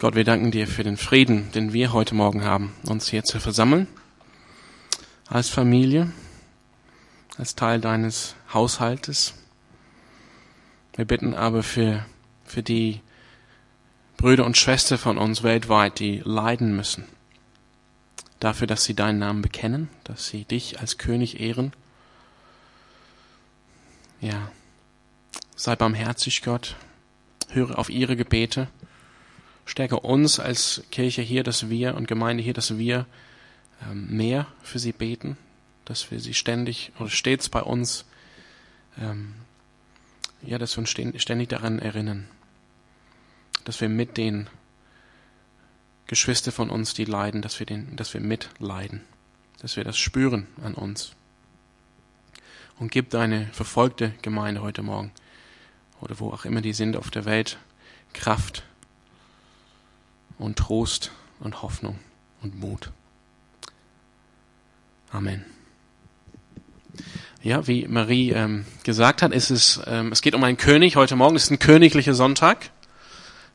Gott, wir danken dir für den Frieden, den wir heute Morgen haben, uns hier zu versammeln, als Familie, als Teil deines Haushaltes. Wir bitten aber für, für die Brüder und Schwestern von uns weltweit, die leiden müssen, dafür, dass sie deinen Namen bekennen, dass sie dich als König ehren. Ja, sei barmherzig, Gott, höre auf ihre Gebete Stärke uns als Kirche hier, dass wir und Gemeinde hier, dass wir ähm, mehr für sie beten, dass wir sie ständig oder stets bei uns, ähm, ja, dass wir uns ständig daran erinnern, dass wir mit den Geschwister von uns, die leiden, dass wir, den, dass wir mitleiden, dass wir das spüren an uns. Und gib deine verfolgte Gemeinde heute Morgen oder wo auch immer die sind auf der Welt Kraft, und Trost und Hoffnung und Mut. Amen. Ja, wie Marie ähm, gesagt hat, ist es, ähm, es geht um einen König heute Morgen. Ist ein königlicher Sonntag.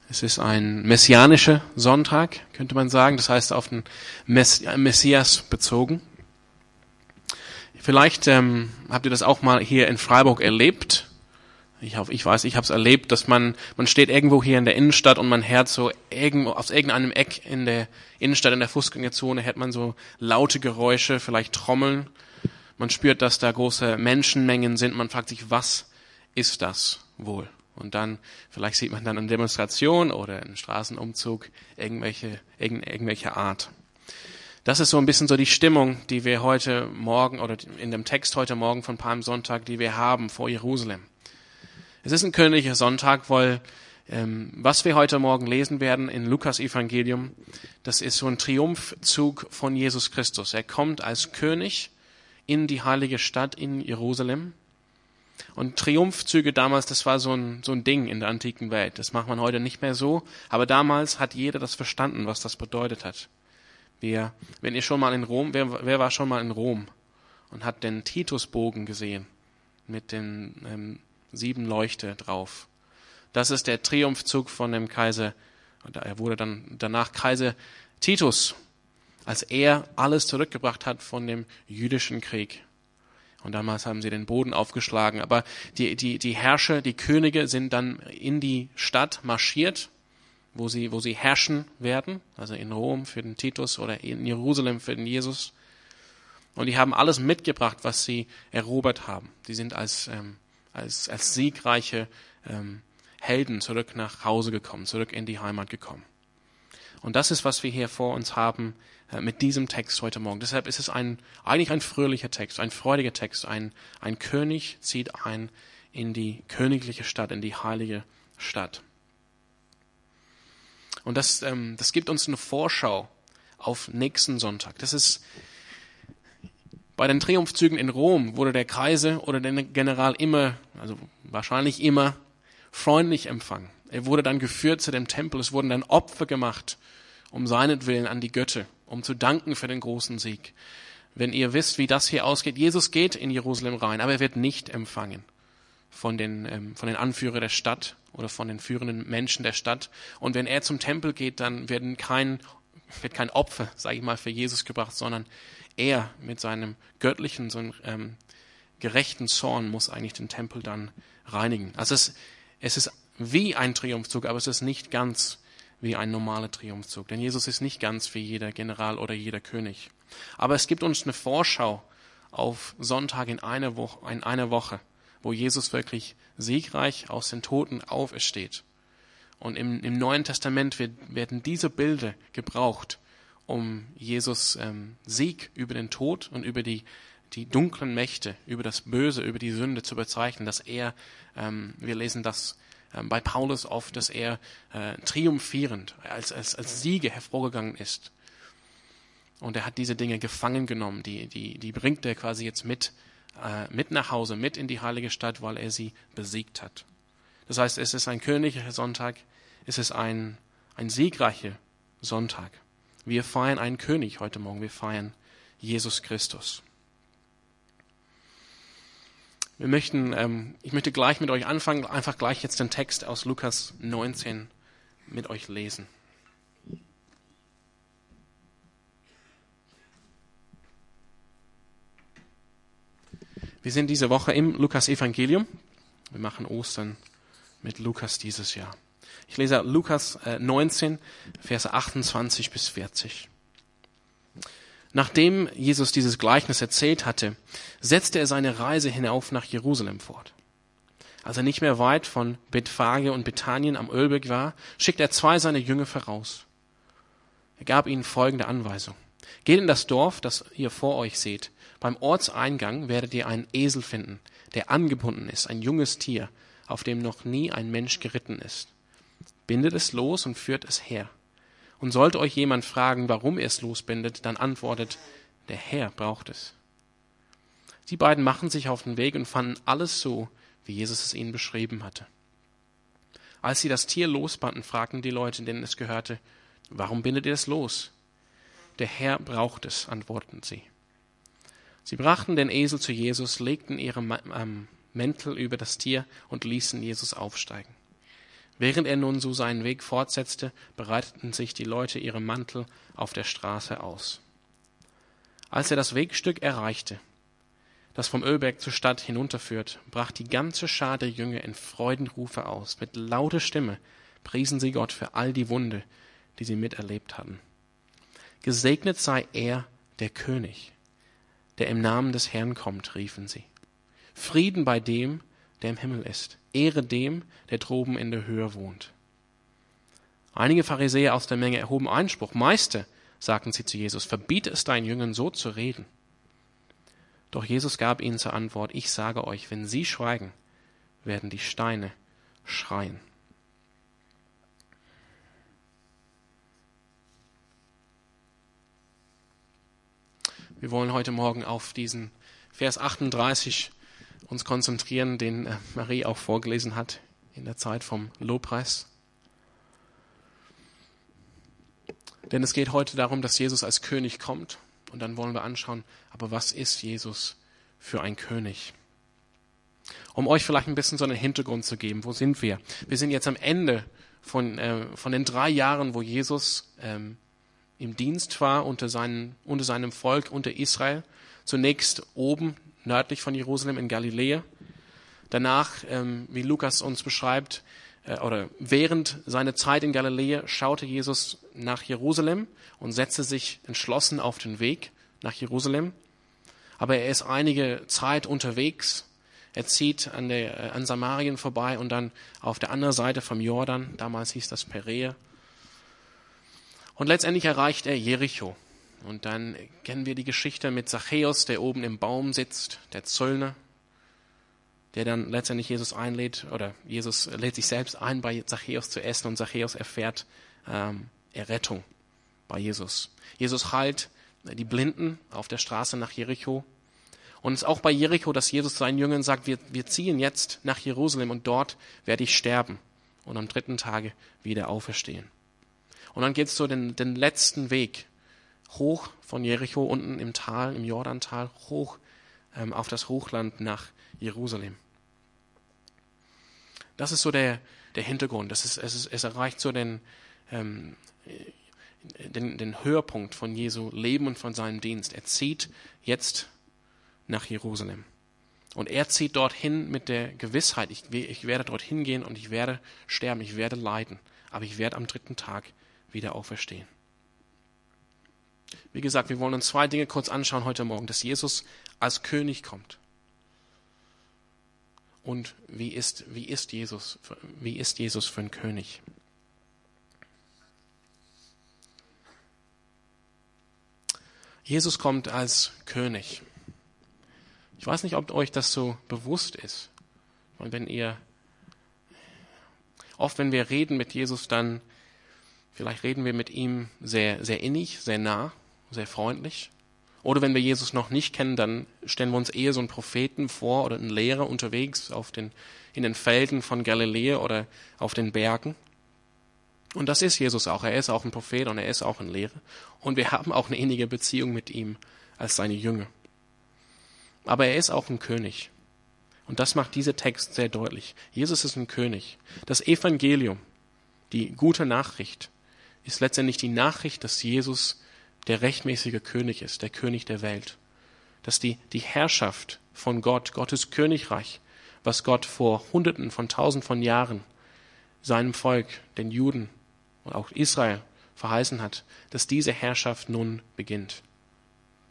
Es ist ein messianischer Sonntag, könnte man sagen. Das heißt, auf den Mess Messias bezogen. Vielleicht ähm, habt ihr das auch mal hier in Freiburg erlebt ich, hoffe, ich weiß, ich habe es erlebt, dass man, man steht irgendwo hier in der Innenstadt und man hört so irgendwo, aus irgendeinem Eck in der Innenstadt, in der Fußgängerzone, hört man so laute Geräusche, vielleicht Trommeln. Man spürt, dass da große Menschenmengen sind. Man fragt sich, was ist das wohl? Und dann, vielleicht sieht man dann eine Demonstration oder einen Straßenumzug, irgendwelche, irgendwelche Art. Das ist so ein bisschen so die Stimmung, die wir heute Morgen oder in dem Text heute Morgen von Palmsonntag, die wir haben vor Jerusalem. Es ist ein königlicher Sonntag, weil ähm, was wir heute Morgen lesen werden in Lukas Evangelium, das ist so ein Triumphzug von Jesus Christus. Er kommt als König in die heilige Stadt in Jerusalem. Und Triumphzüge damals, das war so ein, so ein Ding in der antiken Welt. Das macht man heute nicht mehr so. Aber damals hat jeder das verstanden, was das bedeutet hat. Wir, wenn ihr schon mal in Rom, wer, wer war schon mal in Rom und hat den Titusbogen gesehen mit den ähm, sieben Leuchte drauf. Das ist der Triumphzug von dem Kaiser, er wurde dann danach Kaiser Titus, als er alles zurückgebracht hat von dem jüdischen Krieg. Und damals haben sie den Boden aufgeschlagen. Aber die, die, die Herrscher, die Könige sind dann in die Stadt marschiert, wo sie, wo sie herrschen werden. Also in Rom für den Titus oder in Jerusalem für den Jesus. Und die haben alles mitgebracht, was sie erobert haben. Die sind als ähm, als, als siegreiche ähm, Helden zurück nach Hause gekommen, zurück in die Heimat gekommen. Und das ist, was wir hier vor uns haben äh, mit diesem Text heute Morgen. Deshalb ist es ein, eigentlich ein fröhlicher Text, ein freudiger Text. Ein, ein König zieht ein in die königliche Stadt, in die heilige Stadt. Und das, ähm, das gibt uns eine Vorschau auf nächsten Sonntag. Das ist bei den Triumphzügen in Rom wurde der Kaiser oder der General immer, also wahrscheinlich immer, freundlich empfangen. Er wurde dann geführt zu dem Tempel. Es wurden dann Opfer gemacht, um seinetwillen an die Götter, um zu danken für den großen Sieg. Wenn ihr wisst, wie das hier ausgeht, Jesus geht in Jerusalem rein, aber er wird nicht empfangen von den, ähm, von den Anführern der Stadt oder von den führenden Menschen der Stadt. Und wenn er zum Tempel geht, dann werden kein, wird kein Opfer, sage ich mal, für Jesus gebracht, sondern er mit seinem göttlichen, so einem, ähm, gerechten Zorn muss eigentlich den Tempel dann reinigen. Also es, es ist wie ein Triumphzug, aber es ist nicht ganz wie ein normaler Triumphzug. Denn Jesus ist nicht ganz wie jeder General oder jeder König. Aber es gibt uns eine Vorschau auf Sonntag in einer Woche, in einer Woche wo Jesus wirklich siegreich aus den Toten aufersteht. Und im, im Neuen Testament wird, werden diese Bilder gebraucht, um Jesus ähm, Sieg über den Tod und über die, die dunklen Mächte, über das Böse, über die Sünde zu bezeichnen, dass er, ähm, wir lesen das ähm, bei Paulus oft, dass er äh, triumphierend als, als, als Sieger hervorgegangen ist. Und er hat diese Dinge gefangen genommen, die, die, die bringt er quasi jetzt mit, äh, mit nach Hause, mit in die heilige Stadt, weil er sie besiegt hat. Das heißt, es ist ein königlicher Sonntag, ist es ein, ein siegreicher Sonntag. Wir feiern einen König heute Morgen. Wir feiern Jesus Christus. Wir möchten, ähm, ich möchte gleich mit euch anfangen, einfach gleich jetzt den Text aus Lukas 19 mit euch lesen. Wir sind diese Woche im Lukas-Evangelium. Wir machen Ostern mit Lukas dieses Jahr. Ich lese Lukas 19, Verse 28 bis 40. Nachdem Jesus dieses Gleichnis erzählt hatte, setzte er seine Reise hinauf nach Jerusalem fort. Als er nicht mehr weit von Bethphage und Bethanien am Ölberg war, schickte er zwei seiner Jünger voraus. Er gab ihnen folgende Anweisung. Geht in das Dorf, das ihr vor euch seht. Beim Ortseingang werdet ihr einen Esel finden, der angebunden ist, ein junges Tier, auf dem noch nie ein Mensch geritten ist. Bindet es los und führt es her. Und sollte euch jemand fragen, warum ihr es losbindet, dann antwortet, der Herr braucht es. Die beiden machten sich auf den Weg und fanden alles so, wie Jesus es ihnen beschrieben hatte. Als sie das Tier losbanden, fragten die Leute, denen es gehörte, warum bindet ihr es los? Der Herr braucht es, antworteten sie. Sie brachten den Esel zu Jesus, legten ihre ähm, Mäntel über das Tier und ließen Jesus aufsteigen. Während er nun so seinen Weg fortsetzte, bereiteten sich die Leute ihre Mantel auf der Straße aus. Als er das Wegstück erreichte, das vom Ölberg zur Stadt hinunterführt, brach die ganze Schar der Jünger in Freudenrufe aus. Mit lauter Stimme priesen sie Gott für all die Wunde, die sie miterlebt hatten. Gesegnet sei er, der König, der im Namen des Herrn kommt, riefen sie. Frieden bei dem, der im Himmel ist. Ehre dem, der droben in der Höhe wohnt. Einige Pharisäer aus der Menge erhoben Einspruch. Meister, sagten sie zu Jesus, verbiete es deinen Jüngern so zu reden. Doch Jesus gab ihnen zur Antwort, ich sage euch, wenn sie schweigen, werden die Steine schreien. Wir wollen heute Morgen auf diesen Vers 38 uns konzentrieren, den äh, Marie auch vorgelesen hat in der Zeit vom Lobpreis. Denn es geht heute darum, dass Jesus als König kommt. Und dann wollen wir anschauen, aber was ist Jesus für ein König? Um euch vielleicht ein bisschen so einen Hintergrund zu geben, wo sind wir? Wir sind jetzt am Ende von, äh, von den drei Jahren, wo Jesus ähm, im Dienst war unter, seinen, unter seinem Volk, unter Israel. Zunächst oben nördlich von Jerusalem in Galiläa. Danach, ähm, wie Lukas uns beschreibt, äh, oder während seiner Zeit in Galiläa schaute Jesus nach Jerusalem und setzte sich entschlossen auf den Weg nach Jerusalem. Aber er ist einige Zeit unterwegs. Er zieht an, der, äh, an Samarien vorbei und dann auf der anderen Seite vom Jordan, damals hieß das Perea. Und letztendlich erreicht er Jericho. Und dann kennen wir die Geschichte mit Zachäus, der oben im Baum sitzt, der Zöllner, der dann letztendlich Jesus einlädt, oder Jesus lädt sich selbst ein, bei Zachäus zu essen und Zachäus erfährt ähm, Errettung bei Jesus. Jesus heilt die Blinden auf der Straße nach Jericho. Und es ist auch bei Jericho, dass Jesus seinen Jüngern sagt, wir, wir ziehen jetzt nach Jerusalem und dort werde ich sterben und am dritten Tage wieder auferstehen. Und dann geht es so den, den letzten Weg hoch von Jericho unten im Tal, im Jordantal, hoch ähm, auf das Hochland nach Jerusalem. Das ist so der, der Hintergrund. Das ist, es, ist, es erreicht so den, ähm, den, den Höhepunkt von Jesu Leben und von seinem Dienst. Er zieht jetzt nach Jerusalem. Und er zieht dorthin mit der Gewissheit, ich, ich werde dorthin gehen und ich werde sterben, ich werde leiden, aber ich werde am dritten Tag wieder auferstehen. Wie gesagt, wir wollen uns zwei Dinge kurz anschauen heute Morgen, dass Jesus als König kommt. Und wie ist, wie ist Jesus, wie ist Jesus für ein König? Jesus kommt als König. Ich weiß nicht, ob euch das so bewusst ist. Und wenn ihr, oft wenn wir reden mit Jesus, dann Vielleicht reden wir mit ihm sehr, sehr innig, sehr nah, sehr freundlich. Oder wenn wir Jesus noch nicht kennen, dann stellen wir uns eher so einen Propheten vor oder einen Lehrer unterwegs auf den, in den Felden von Galiläa oder auf den Bergen. Und das ist Jesus auch. Er ist auch ein Prophet und er ist auch ein Lehrer. Und wir haben auch eine innige Beziehung mit ihm als seine Jünger. Aber er ist auch ein König. Und das macht dieser Text sehr deutlich. Jesus ist ein König. Das Evangelium, die gute Nachricht, ist letztendlich die Nachricht, dass Jesus der rechtmäßige König ist, der König der Welt. Dass die, die Herrschaft von Gott, Gottes Königreich, was Gott vor Hunderten von Tausend von Jahren seinem Volk, den Juden und auch Israel verheißen hat, dass diese Herrschaft nun beginnt.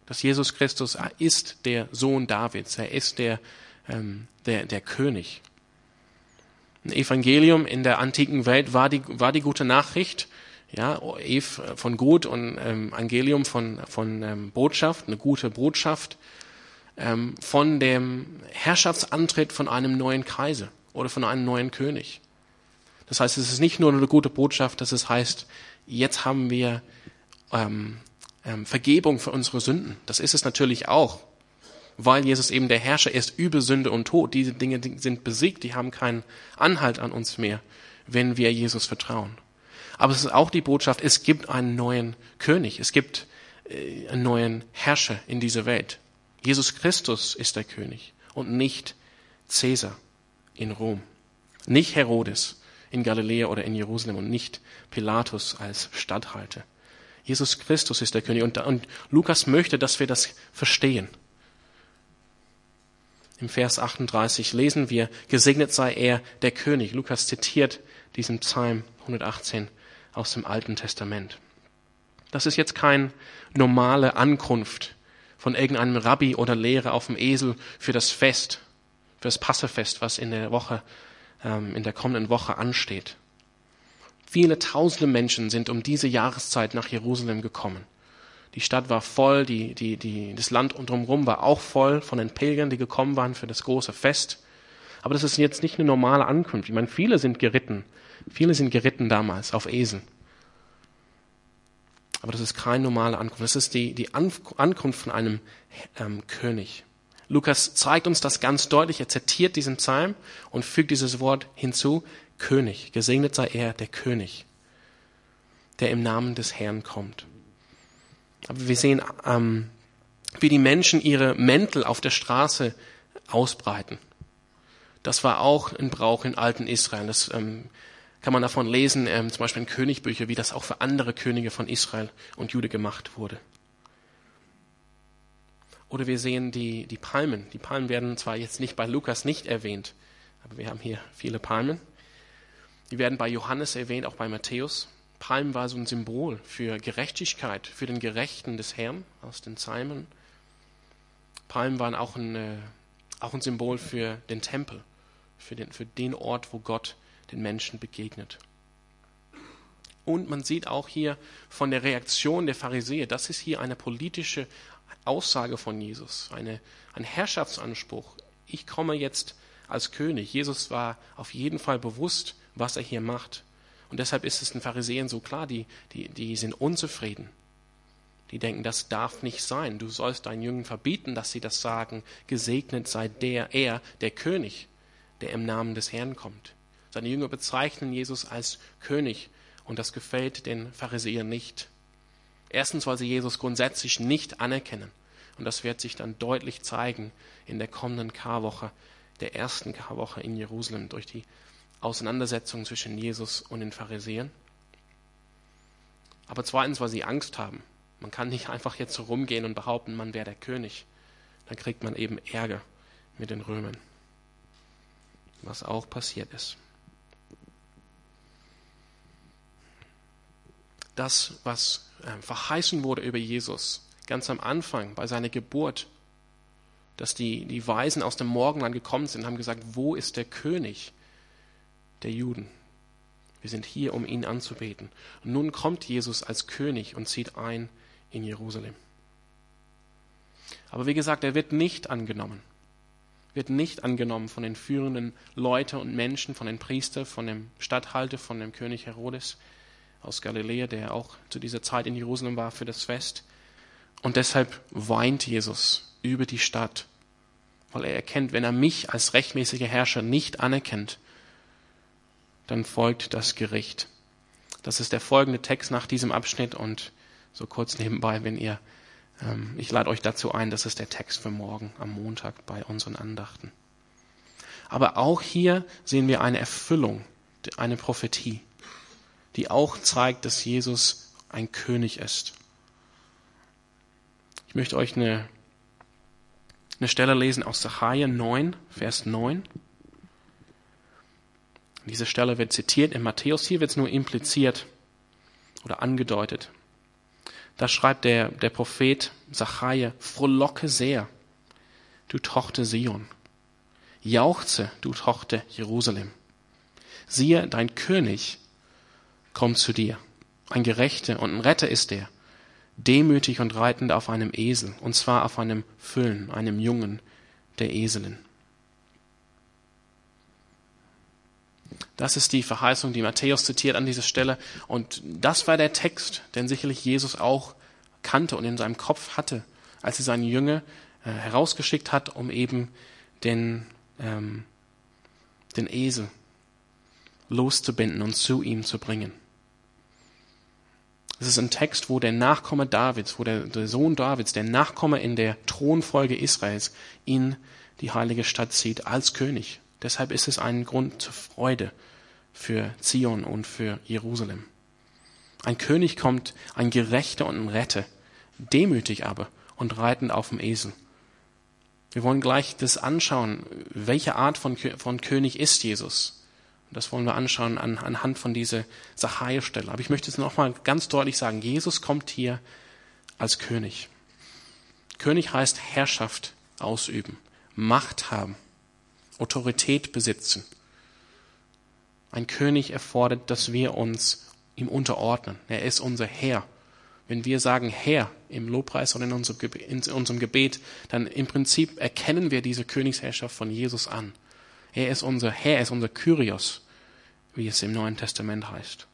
Dass Jesus Christus ist der Sohn Davids, er ist der, ähm, der, der König. Ein Evangelium in der antiken Welt war die, war die gute Nachricht, ja, Ev von Gut und ähm, Evangelium von, von ähm, Botschaft, eine gute Botschaft ähm, von dem Herrschaftsantritt von einem neuen Kaiser oder von einem neuen König. Das heißt, es ist nicht nur eine gute Botschaft, dass es heißt, jetzt haben wir ähm, ähm, Vergebung für unsere Sünden. Das ist es natürlich auch, weil Jesus eben der Herrscher ist über Sünde und Tod. Diese Dinge sind besiegt, die haben keinen Anhalt an uns mehr, wenn wir Jesus vertrauen. Aber es ist auch die Botschaft, es gibt einen neuen König, es gibt äh, einen neuen Herrscher in dieser Welt. Jesus Christus ist der König und nicht Cäsar in Rom, nicht Herodes, in Galiläa oder in Jerusalem und nicht Pilatus als Statthalter. Jesus Christus ist der König und, und Lukas möchte, dass wir das verstehen. Im Vers 38 lesen wir, gesegnet sei er, der König. Lukas zitiert diesen Psalm 118 aus dem Alten Testament. Das ist jetzt keine normale Ankunft von irgendeinem Rabbi oder Lehrer auf dem Esel für das Fest, für das Passefest, was in der Woche ähm, in der kommenden Woche ansteht. Viele tausende Menschen sind um diese Jahreszeit nach Jerusalem gekommen. Die Stadt war voll, die, die, die, das Land drumherum war auch voll von den Pilgern, die gekommen waren für das große Fest. Aber das ist jetzt nicht eine normale Ankunft. Ich meine, viele sind geritten. Viele sind geritten damals auf Eseln. Aber das ist keine normale Ankunft. Das ist die, die Ankunft von einem ähm, König. Lukas zeigt uns das ganz deutlich. Er zitiert diesen Psalm und fügt dieses Wort hinzu. König. Gesegnet sei er, der König, der im Namen des Herrn kommt. Aber wir sehen, ähm, wie die Menschen ihre Mäntel auf der Straße ausbreiten. Das war auch ein Brauch in alten Israel. Das ähm, kann man davon lesen, ähm, zum Beispiel in Königbücher, wie das auch für andere Könige von Israel und Jude gemacht wurde. Oder wir sehen die, die Palmen. Die Palmen werden zwar jetzt nicht bei Lukas nicht erwähnt, aber wir haben hier viele Palmen. Die werden bei Johannes erwähnt, auch bei Matthäus. Palmen war so ein Symbol für Gerechtigkeit, für den Gerechten des Herrn aus den Psalmen. Palmen waren auch ein, äh, auch ein Symbol für den Tempel, für den, für den Ort, wo Gott den Menschen begegnet. Und man sieht auch hier von der Reaktion der Pharisäer, das ist hier eine politische Aussage von Jesus, eine, ein Herrschaftsanspruch. Ich komme jetzt als König. Jesus war auf jeden Fall bewusst, was er hier macht. Und deshalb ist es den Pharisäern so klar, die, die, die sind unzufrieden. Die denken, das darf nicht sein. Du sollst deinen Jüngern verbieten, dass sie das sagen. Gesegnet sei der, er, der König, der im Namen des Herrn kommt. Seine Jünger bezeichnen Jesus als König und das gefällt den Pharisäern nicht. Erstens, weil sie Jesus grundsätzlich nicht anerkennen. Und das wird sich dann deutlich zeigen in der kommenden Karwoche, der ersten Karwoche in Jerusalem, durch die Auseinandersetzung zwischen Jesus und den Pharisäern. Aber zweitens, weil sie Angst haben. Man kann nicht einfach jetzt so rumgehen und behaupten, man wäre der König. Dann kriegt man eben Ärger mit den Römern. Was auch passiert ist. Das, was äh, verheißen wurde über Jesus, ganz am Anfang, bei seiner Geburt, dass die, die Weisen aus dem Morgenland gekommen sind und haben gesagt, wo ist der König der Juden? Wir sind hier, um ihn anzubeten. Und nun kommt Jesus als König und zieht ein in Jerusalem. Aber wie gesagt, er wird nicht angenommen. Wird nicht angenommen von den führenden Leuten und Menschen, von den Priestern, von dem Statthalter, von dem König Herodes aus Galiläa, der auch zu dieser Zeit in Jerusalem war für das Fest. Und deshalb weint Jesus über die Stadt, weil er erkennt, wenn er mich als rechtmäßiger Herrscher nicht anerkennt, dann folgt das Gericht. Das ist der folgende Text nach diesem Abschnitt und so kurz nebenbei, wenn ihr, ähm, ich lade euch dazu ein, das ist der Text für morgen am Montag bei unseren Andachten. Aber auch hier sehen wir eine Erfüllung, eine Prophetie die auch zeigt, dass Jesus ein König ist. Ich möchte euch eine, eine Stelle lesen aus Sacharja 9, Vers 9. Diese Stelle wird zitiert in Matthäus, hier wird es nur impliziert oder angedeutet. Da schreibt der, der Prophet Sacharja, frohlocke sehr, du Tochter Sion. Jauchze, du Tochter Jerusalem. Siehe, dein König kommt zu dir. Ein Gerechter und ein Retter ist er, demütig und reitend auf einem Esel, und zwar auf einem Füllen, einem Jungen der Eselin. Das ist die Verheißung, die Matthäus zitiert an dieser Stelle. Und das war der Text, den sicherlich Jesus auch kannte und in seinem Kopf hatte, als er seinen Jünger äh, herausgeschickt hat, um eben den, ähm, den Esel loszubinden und zu ihm zu bringen. Es ist ein Text, wo der Nachkomme Davids, wo der, der Sohn Davids, der Nachkomme in der Thronfolge Israels in die heilige Stadt zieht als König. Deshalb ist es ein Grund zur Freude für Zion und für Jerusalem. Ein König kommt, ein Gerechter und ein Retter, demütig aber und reitend auf dem Esel. Wir wollen gleich das anschauen, welche Art von, von König ist Jesus. Das wollen wir anschauen an, anhand von dieser Sacharja-Stelle. Aber ich möchte es nochmal ganz deutlich sagen. Jesus kommt hier als König. König heißt Herrschaft ausüben, Macht haben, Autorität besitzen. Ein König erfordert, dass wir uns ihm unterordnen. Er ist unser Herr. Wenn wir sagen Herr im Lobpreis Gebet, in unserem Gebet, dann im Prinzip erkennen wir diese Königsherrschaft von Jesus an. Er ist unser Herr, er ist unser Kyrios, wie es im Neuen Testament heißt.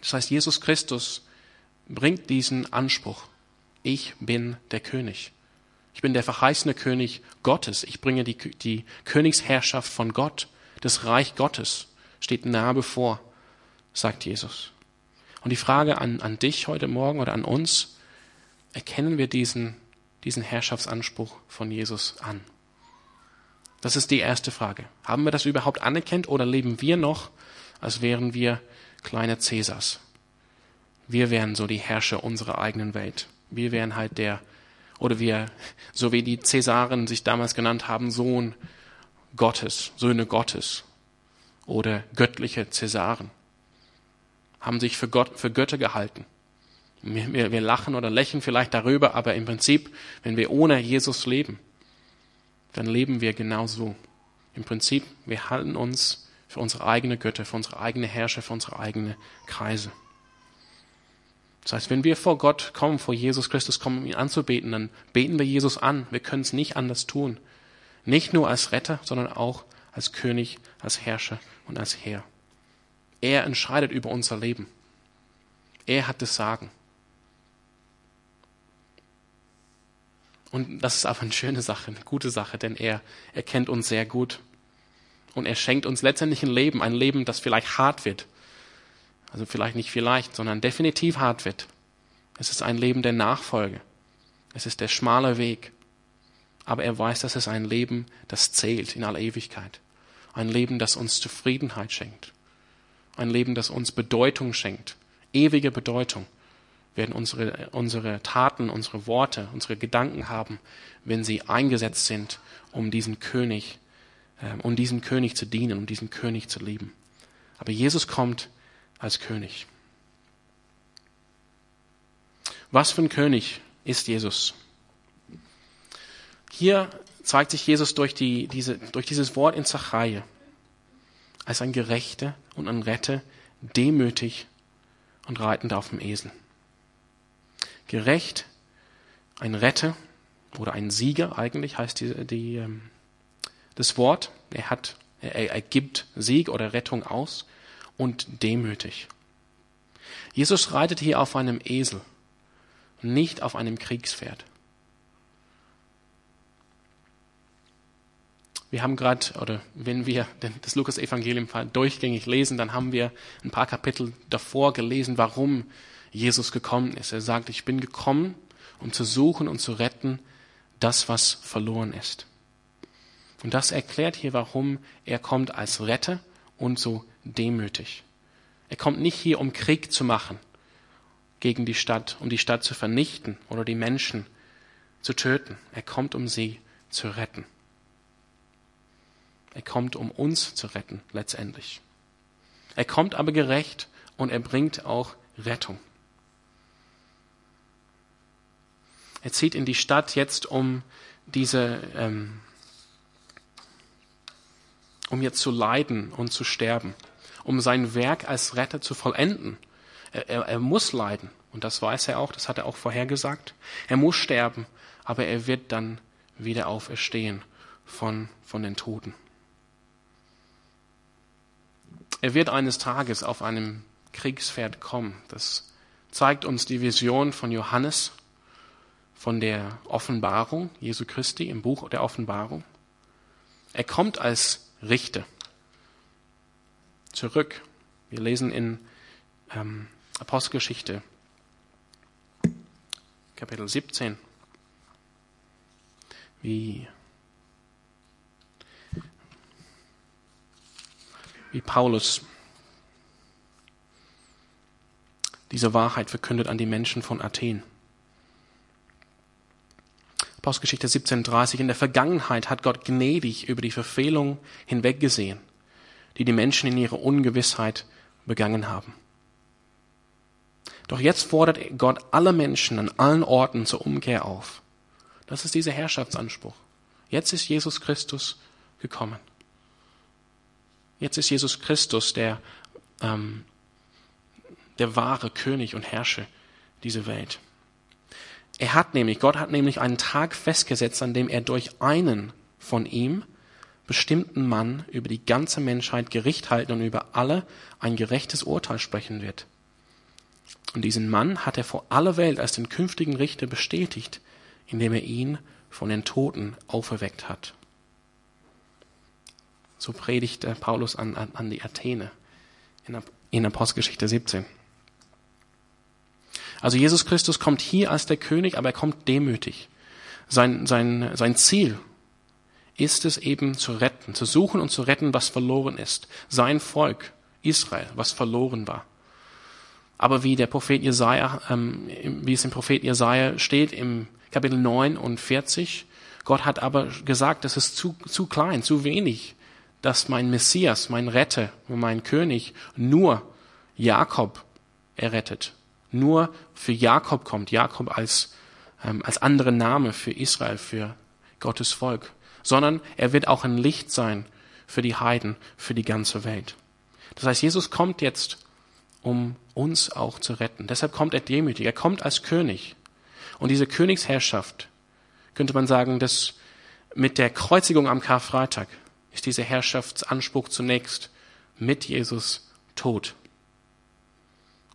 Das heißt, Jesus Christus bringt diesen Anspruch. Ich bin der König. Ich bin der verheißene König Gottes. Ich bringe die, die Königsherrschaft von Gott. Das Reich Gottes steht nahe bevor, sagt Jesus. Und die Frage an, an dich heute Morgen oder an uns, erkennen wir diesen, diesen Herrschaftsanspruch von Jesus an? Das ist die erste Frage. Haben wir das überhaupt anerkennt oder leben wir noch, als wären wir kleine Cäsars? Wir wären so die Herrscher unserer eigenen Welt. Wir wären halt der, oder wir, so wie die Cäsaren sich damals genannt haben, Sohn Gottes, Söhne Gottes oder göttliche Cäsaren, haben sich für, Gott, für Götter gehalten. Wir, wir lachen oder lächeln vielleicht darüber, aber im Prinzip, wenn wir ohne Jesus leben, dann leben wir genau so. Im Prinzip, wir halten uns für unsere eigene Götter, für unsere eigene Herrscher, für unsere eigene Kreise. Das heißt, wenn wir vor Gott kommen, vor Jesus Christus kommen, um ihn anzubeten, dann beten wir Jesus an. Wir können es nicht anders tun. Nicht nur als Retter, sondern auch als König, als Herrscher und als Herr. Er entscheidet über unser Leben. Er hat das Sagen. Und das ist aber eine schöne Sache, eine gute Sache, denn er, er kennt uns sehr gut. Und er schenkt uns letztendlich ein Leben, ein Leben, das vielleicht hart wird. Also vielleicht nicht vielleicht, sondern definitiv hart wird. Es ist ein Leben der Nachfolge. Es ist der schmale Weg. Aber er weiß, dass es ein Leben, das zählt in aller Ewigkeit. Ein Leben, das uns Zufriedenheit schenkt. Ein Leben, das uns Bedeutung schenkt. Ewige Bedeutung werden unsere, unsere Taten, unsere Worte, unsere Gedanken haben, wenn sie eingesetzt sind, um diesen König, äh, um diesem König zu dienen, um diesen König zu lieben. Aber Jesus kommt als König. Was für ein König ist Jesus? Hier zeigt sich Jesus durch, die, diese, durch dieses Wort in Zachariah als ein Gerechter und ein Retter, demütig und reitend auf dem Esel gerecht, ein Retter oder ein Sieger eigentlich heißt die, die, ähm, das Wort. Er hat, er, er gibt Sieg oder Rettung aus und demütig. Jesus reitet hier auf einem Esel, nicht auf einem Kriegspferd. Wir haben gerade, oder wenn wir das Lukas-Evangelium durchgängig lesen, dann haben wir ein paar Kapitel davor gelesen, warum Jesus gekommen ist. Er sagt, ich bin gekommen, um zu suchen und zu retten das, was verloren ist. Und das erklärt hier, warum er kommt als Retter und so demütig. Er kommt nicht hier, um Krieg zu machen gegen die Stadt, um die Stadt zu vernichten oder die Menschen zu töten. Er kommt, um sie zu retten. Er kommt, um uns zu retten, letztendlich. Er kommt aber gerecht und er bringt auch Rettung. Er zieht in die Stadt jetzt, um diese, ähm, um jetzt zu leiden und zu sterben, um sein Werk als Retter zu vollenden. Er, er, er muss leiden und das weiß er auch, das hat er auch vorhergesagt. Er muss sterben, aber er wird dann wieder auferstehen von, von den Toten. Er wird eines Tages auf einem Kriegspferd kommen. Das zeigt uns die Vision von Johannes, von der Offenbarung Jesu Christi im Buch der Offenbarung. Er kommt als Richter zurück. Wir lesen in ähm, Apostelgeschichte Kapitel 17, wie, wie Paulus diese Wahrheit verkündet an die Menschen von Athen. Apostelgeschichte 17,30. In der Vergangenheit hat Gott gnädig über die Verfehlung hinweggesehen, die die Menschen in ihrer Ungewissheit begangen haben. Doch jetzt fordert Gott alle Menschen an allen Orten zur Umkehr auf. Das ist dieser Herrschaftsanspruch. Jetzt ist Jesus Christus gekommen. Jetzt ist Jesus Christus der, ähm, der wahre König und Herrscher dieser Welt. Er hat nämlich, Gott hat nämlich einen Tag festgesetzt, an dem er durch einen von ihm bestimmten Mann über die ganze Menschheit Gericht halten und über alle ein gerechtes Urteil sprechen wird. Und diesen Mann hat er vor aller Welt als den künftigen Richter bestätigt, indem er ihn von den Toten auferweckt hat. So predigt Paulus an, an, an die Athene in, in Apostelgeschichte 17. Also Jesus Christus kommt hier als der König, aber er kommt demütig. Sein, sein, sein Ziel ist es eben zu retten, zu suchen und zu retten, was verloren ist. Sein Volk, Israel, was verloren war. Aber wie der Prophet Jesaja, ähm, wie es im Prophet Jesaja steht im Kapitel 49, Gott hat aber gesagt, das ist zu, zu klein, zu wenig, dass mein Messias, mein Retter, mein König nur Jakob errettet. Nur für Jakob kommt, Jakob als, ähm, als andere Name für Israel, für Gottes Volk. Sondern er wird auch ein Licht sein für die Heiden, für die ganze Welt. Das heißt, Jesus kommt jetzt um uns auch zu retten. Deshalb kommt er demütig. Er kommt als König. Und diese Königsherrschaft, könnte man sagen, dass mit der Kreuzigung am Karfreitag ist dieser Herrschaftsanspruch zunächst mit Jesus tot.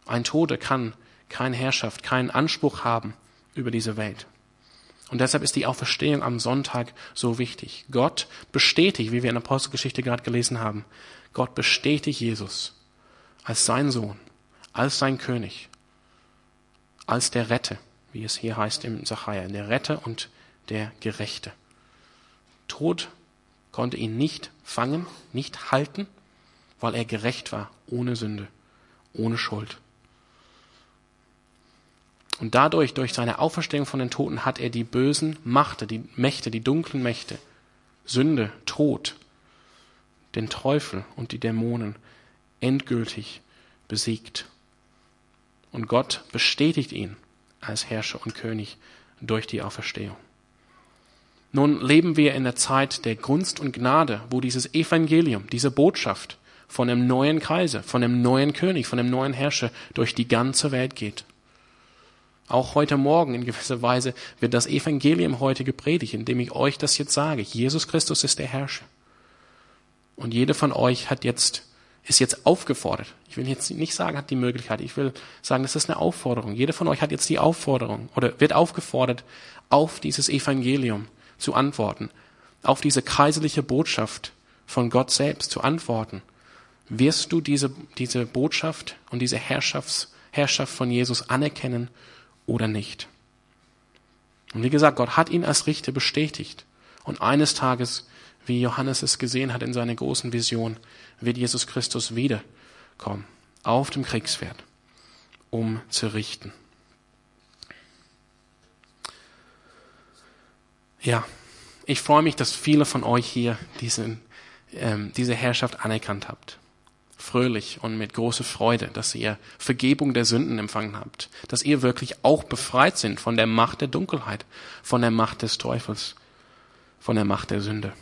Ein Tote kann keine Herrschaft, keinen Anspruch haben über diese Welt. Und deshalb ist die Auferstehung am Sonntag so wichtig. Gott bestätigt, wie wir in der Apostelgeschichte gerade gelesen haben, Gott bestätigt Jesus als sein Sohn, als sein König, als der Retter, wie es hier heißt im Sacharja, der Retter und der Gerechte. Tod konnte ihn nicht fangen, nicht halten, weil er gerecht war, ohne Sünde, ohne Schuld. Und dadurch, durch seine Auferstehung von den Toten, hat er die bösen Machte, die Mächte, die dunklen Mächte, Sünde, Tod, den Teufel und die Dämonen endgültig besiegt. Und Gott bestätigt ihn als Herrscher und König durch die Auferstehung. Nun leben wir in der Zeit der Gunst und Gnade, wo dieses Evangelium, diese Botschaft von einem neuen Kaiser, von einem neuen König, von einem neuen Herrscher durch die ganze Welt geht. Auch heute Morgen in gewisser Weise wird das Evangelium heute gepredigt, indem ich euch das jetzt sage. Jesus Christus ist der Herrscher. Und jeder von euch hat jetzt ist jetzt aufgefordert. Ich will jetzt nicht sagen, hat die Möglichkeit. Ich will sagen, das ist eine Aufforderung. Jeder von euch hat jetzt die Aufforderung oder wird aufgefordert, auf dieses Evangelium zu antworten, auf diese kaiserliche Botschaft von Gott selbst zu antworten. Wirst du diese, diese Botschaft und diese Herrschafts, Herrschaft von Jesus anerkennen oder nicht? Und wie gesagt, Gott hat ihn als Richter bestätigt. Und eines Tages wie Johannes es gesehen hat in seiner großen Vision, wird Jesus Christus wiederkommen auf dem Kriegspferd, um zu richten. Ja, ich freue mich, dass viele von euch hier diesen, ähm, diese Herrschaft anerkannt habt. Fröhlich und mit großer Freude, dass ihr Vergebung der Sünden empfangen habt, dass ihr wirklich auch befreit sind von der Macht der Dunkelheit, von der Macht des Teufels, von der Macht der Sünde.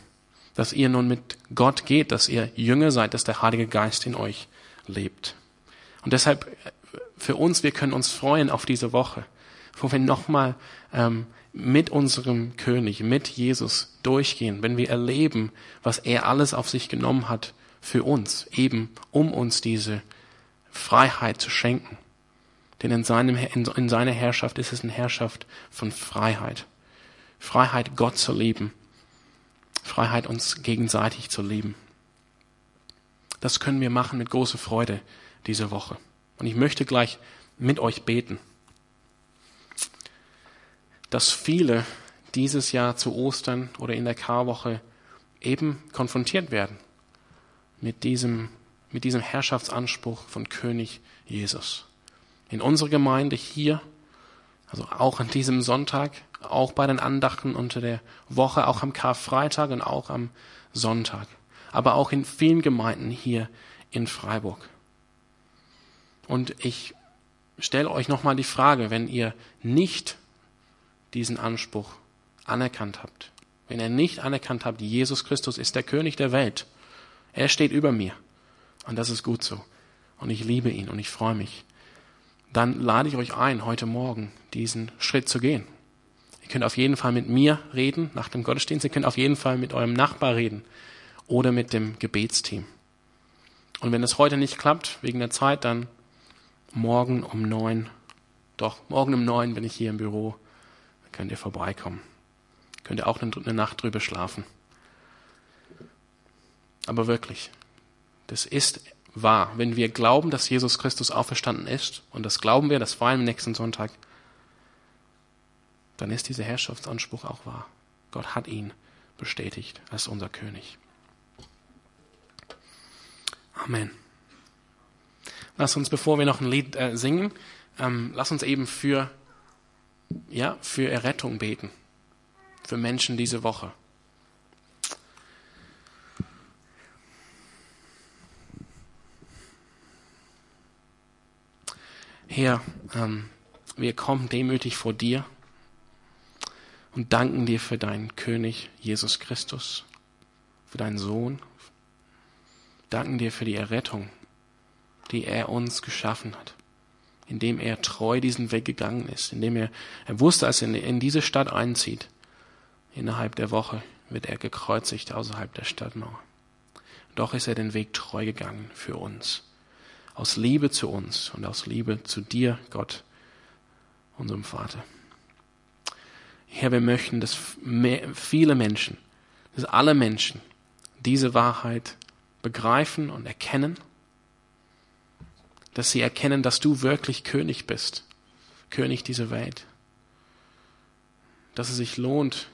Dass ihr nun mit Gott geht, dass ihr Jünger seid, dass der Heilige Geist in euch lebt. Und deshalb für uns, wir können uns freuen auf diese Woche, wo wir nochmal ähm, mit unserem König, mit Jesus durchgehen, wenn wir erleben, was er alles auf sich genommen hat für uns, eben um uns diese Freiheit zu schenken. Denn in, seinem, in, in seiner Herrschaft ist es eine Herrschaft von Freiheit. Freiheit, Gott zu lieben. Freiheit, uns gegenseitig zu lieben. Das können wir machen mit großer Freude diese Woche. Und ich möchte gleich mit euch beten, dass viele dieses Jahr zu Ostern oder in der Karwoche eben konfrontiert werden mit diesem, mit diesem Herrschaftsanspruch von König Jesus. In unserer Gemeinde hier, also auch an diesem Sonntag, auch bei den Andachten unter der Woche, auch am Karfreitag und auch am Sonntag, aber auch in vielen Gemeinden hier in Freiburg. Und ich stelle euch nochmal die Frage, wenn ihr nicht diesen Anspruch anerkannt habt, wenn ihr nicht anerkannt habt, Jesus Christus ist der König der Welt, er steht über mir und das ist gut so und ich liebe ihn und ich freue mich, dann lade ich euch ein, heute Morgen diesen Schritt zu gehen. Ihr könnt auf jeden Fall mit mir reden nach dem Gottesdienst, ihr könnt auf jeden Fall mit eurem Nachbar reden oder mit dem Gebetsteam. Und wenn es heute nicht klappt, wegen der Zeit, dann morgen um neun, doch, morgen um neun bin ich hier im Büro, dann könnt ihr vorbeikommen. Könnt ihr auch eine Nacht drüber schlafen. Aber wirklich, das ist wahr. Wenn wir glauben, dass Jesus Christus auferstanden ist, und das glauben wir, das war im nächsten Sonntag, dann ist dieser Herrschaftsanspruch auch wahr. Gott hat ihn bestätigt als unser König. Amen. Lass uns, bevor wir noch ein Lied äh, singen, ähm, lass uns eben für, ja, für Errettung beten. Für Menschen diese Woche. Herr, ähm, wir kommen demütig vor dir und danken dir für deinen König Jesus Christus, für deinen Sohn, danken dir für die Errettung, die er uns geschaffen hat, indem er treu diesen Weg gegangen ist, indem er, er wusste, als er in, in diese Stadt einzieht, innerhalb der Woche wird er gekreuzigt außerhalb der Stadtmauer. Doch ist er den Weg treu gegangen für uns, aus Liebe zu uns und aus Liebe zu dir, Gott, unserem Vater. Herr, wir möchten, dass viele Menschen, dass alle Menschen diese Wahrheit begreifen und erkennen dass sie erkennen, dass du wirklich König bist, König dieser Welt. Dass es sich lohnt,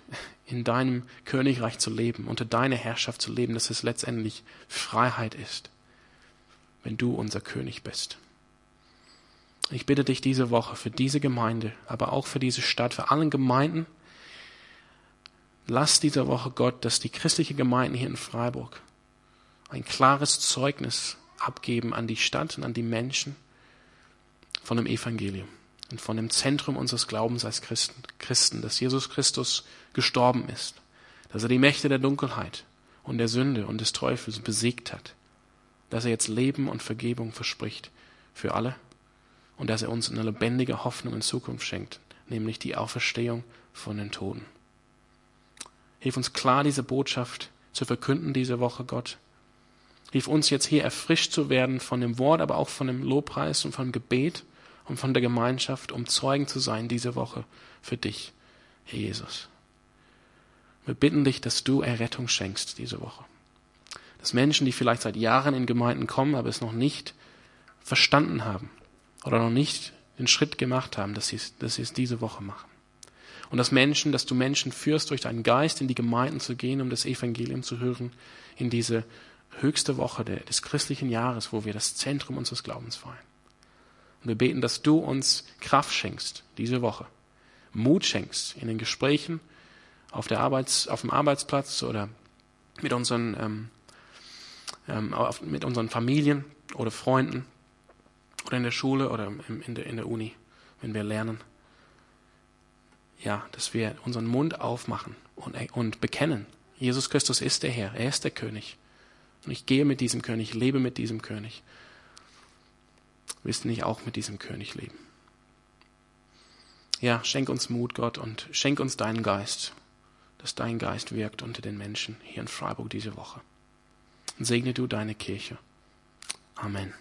in deinem Königreich zu leben, unter deiner Herrschaft zu leben, dass es letztendlich Freiheit ist, wenn du unser König bist. Ich bitte dich diese Woche für diese Gemeinde, aber auch für diese Stadt, für alle Gemeinden, lass diese Woche Gott, dass die christliche Gemeinde hier in Freiburg ein klares Zeugnis abgeben an die Stadt und an die Menschen von dem Evangelium und von dem Zentrum unseres Glaubens als Christen, Christen, dass Jesus Christus gestorben ist, dass er die Mächte der Dunkelheit und der Sünde und des Teufels besiegt hat, dass er jetzt Leben und Vergebung verspricht für alle und dass er uns eine lebendige Hoffnung in Zukunft schenkt, nämlich die Auferstehung von den Toten. Hilf uns klar, diese Botschaft zu verkünden diese Woche, Gott, Hilf uns jetzt hier erfrischt zu werden von dem Wort, aber auch von dem Lobpreis und vom Gebet und von der Gemeinschaft, um Zeugen zu sein diese Woche für dich, Herr Jesus. Wir bitten dich, dass du Errettung schenkst diese Woche. Dass Menschen, die vielleicht seit Jahren in Gemeinden kommen, aber es noch nicht verstanden haben oder noch nicht den Schritt gemacht haben, dass sie, es, dass sie es diese Woche machen. Und dass Menschen, dass du Menschen führst, durch deinen Geist in die Gemeinden zu gehen, um das Evangelium zu hören, in diese höchste Woche des christlichen Jahres, wo wir das Zentrum unseres Glaubens feiern. Und wir beten, dass du uns Kraft schenkst diese Woche, Mut schenkst in den Gesprächen auf, der Arbeits-, auf dem Arbeitsplatz oder mit unseren, ähm, ähm, mit unseren Familien oder Freunden oder in der Schule oder im, in, der, in der Uni, wenn wir lernen. Ja, dass wir unseren Mund aufmachen und, und bekennen. Jesus Christus ist der Herr, er ist der König. Und ich gehe mit diesem König, lebe mit diesem König. Willst du nicht auch mit diesem König leben? Ja, schenk uns Mut, Gott, und schenk uns deinen Geist, dass dein Geist wirkt unter den Menschen hier in Freiburg diese Woche. Und segne du deine Kirche. Amen.